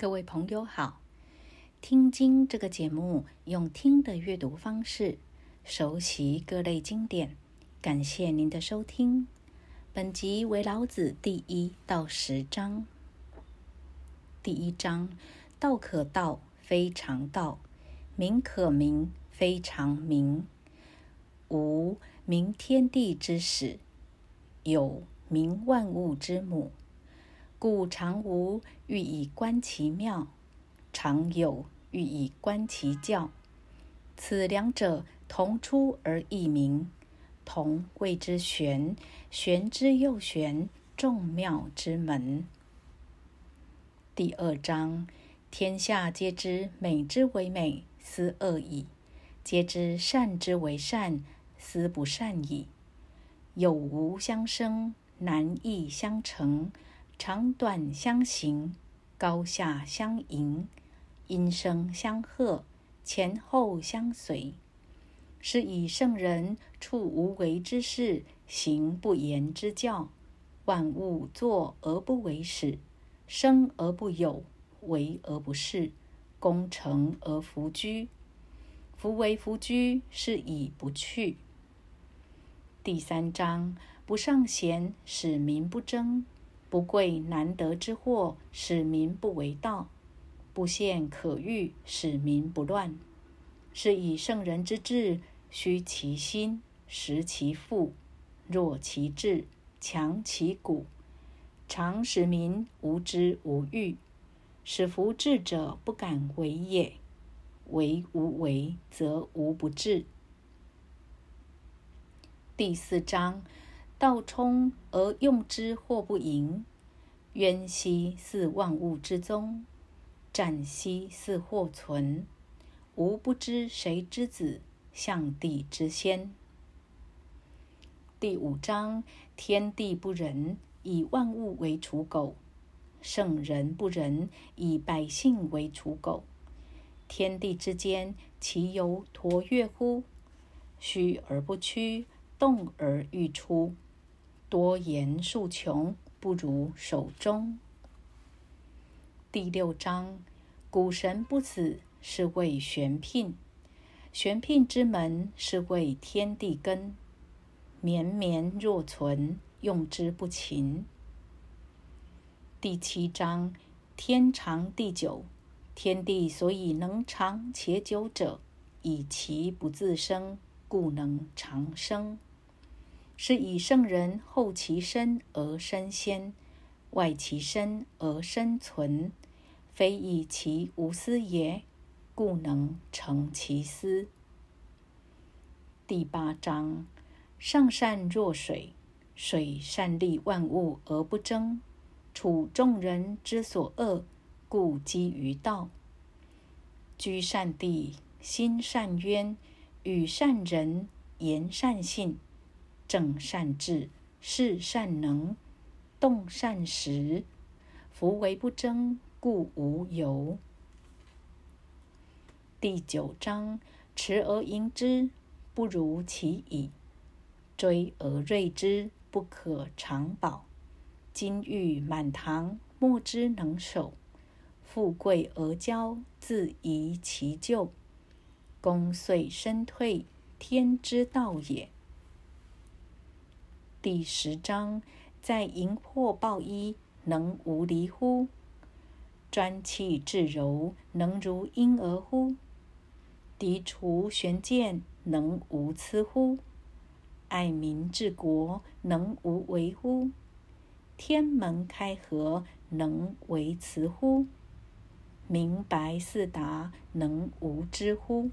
各位朋友好，听经这个节目用听的阅读方式熟悉各类经典，感谢您的收听。本集为老子第一到十章。第一章：道可道，非常道；名可名，非常名。无名，天地之始；有名，万物之母。故常无，欲以观其妙；常有，欲以观其教。此两者，同出而异名，同谓之玄。玄之又玄，众妙之门。第二章：天下皆知美之为美，斯恶已；皆知善之为善，斯不善已。有无相生，难易相成。长短相形，高下相迎，音声相和，前后相随。是以圣人处无为之事，行不言之教。万物作而不为始，生而不有，为而不恃，功成而弗居。夫为弗居，是以不去。第三章：不尚贤，使民不争。不贵难得之货，使民不为盗；不陷可欲，使民不乱。是以圣人之治，虚其心，实其腹，弱其志，强其骨，常使民无知无欲，使夫智者不敢为也。为无为，则无不治。第四章。道冲而用之，或不盈；渊兮似万物之宗，湛兮似或存。吾不知谁之子，象帝之先。第五章：天地不仁，以万物为刍狗；圣人不仁，以百姓为刍狗。天地之间，其犹橐越乎？虚而不屈，动而欲出。多言数穷，不如守中。第六章：古神不死，是谓玄牝；玄牝之门，是谓天地根。绵绵若存，用之不勤。第七章：天长地久，天地所以能长且久者，以其不自生，故能长生。是以圣人后其身而身先，外其身而身存，非以其无私也，故能成其私。第八章：上善若水，水善利万物而不争，处众人之所恶，故几于道。居善地，心善渊，与善人，言善信。正善治，事善能，动善时。夫为不争，故无尤。第九章：持而盈之，不如其已；追而锐之，不可长保。金玉满堂，莫之能守；富贵而骄，自遗其咎。功遂身退，天之道也。第十章：在荧惑抱衣，能无离乎？专气致柔，能如婴儿乎？涤除玄鉴，能无疵乎？爱民治国，能无为乎？天门开阖，能为辞乎？明白四达，能无知乎？